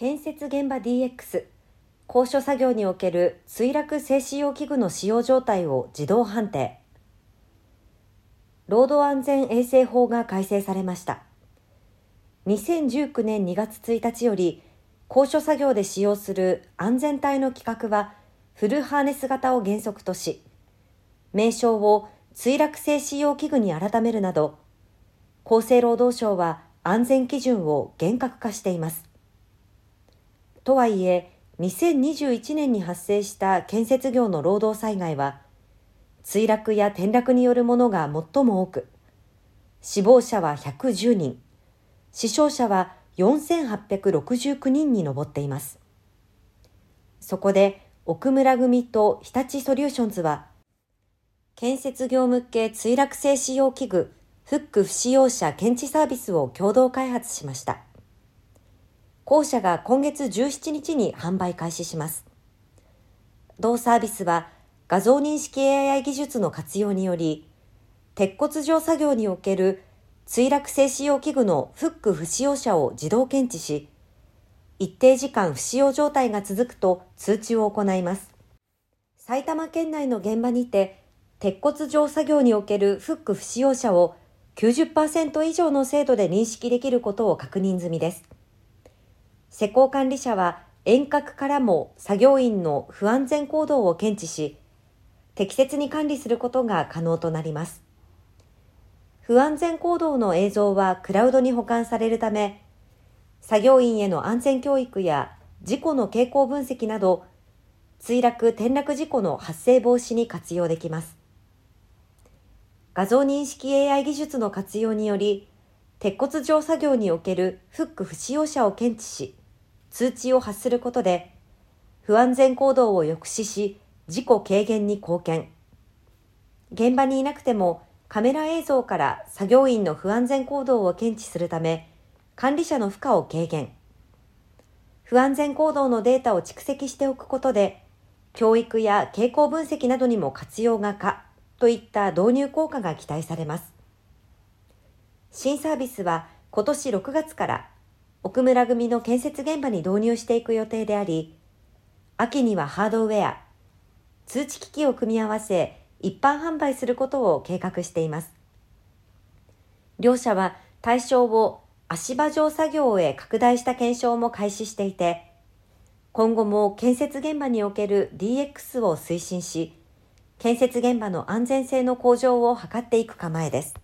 建設現場 DX 高所作業における墜落静止用器具の使用状態を自動判定。労働安全衛生法が改正されました。2019年2月1日より高所作業で使用する安全帯の規格はフルハーネス型を原則とし名称を墜落静止用器具に改めるなど厚生労働省は安全基準を厳格化しています。とはいえ、2021年に発生した建設業の労働災害は、墜落や転落によるものが最も多く、死亡者は110人、死傷者は4869人に上っています。そこで、奥村組と日立ソリューションズは、建設業向け墜落性使用器具、フック不使用者検知サービスを共同開発しました。後者が今月17日に販売開始します。同サービスは画像認識 AI 技術の活用により、鉄骨上作業における墜落性使用器具のフック不使用者を自動検知し、一定時間不使用状態が続くと通知を行います。埼玉県内の現場にて、鉄骨上作業におけるフック不使用者を90%以上の精度で認識できることを確認済みです。施工管理者は遠隔からも作業員の不安全行動を検知し、適切に管理することが可能となります。不安全行動の映像はクラウドに保管されるため、作業員への安全教育や事故の傾向分析など、墜落・転落事故の発生防止に活用できます。画像認識 AI 技術の活用により、鉄骨上作業におけるフック不使用者を検知し、通知を発することで、不安全行動を抑止し、事故軽減に貢献。現場にいなくてもカメラ映像から作業員の不安全行動を検知するため、管理者の負荷を軽減。不安全行動のデータを蓄積しておくことで、教育や傾向分析などにも活用が可といった導入効果が期待されます。新サービスは今年6月から奥村組の建設現場に導入していく予定であり、秋にはハードウェア、通知機器を組み合わせ一般販売することを計画しています。両社は対象を足場上作業へ拡大した検証も開始していて、今後も建設現場における DX を推進し、建設現場の安全性の向上を図っていく構えです。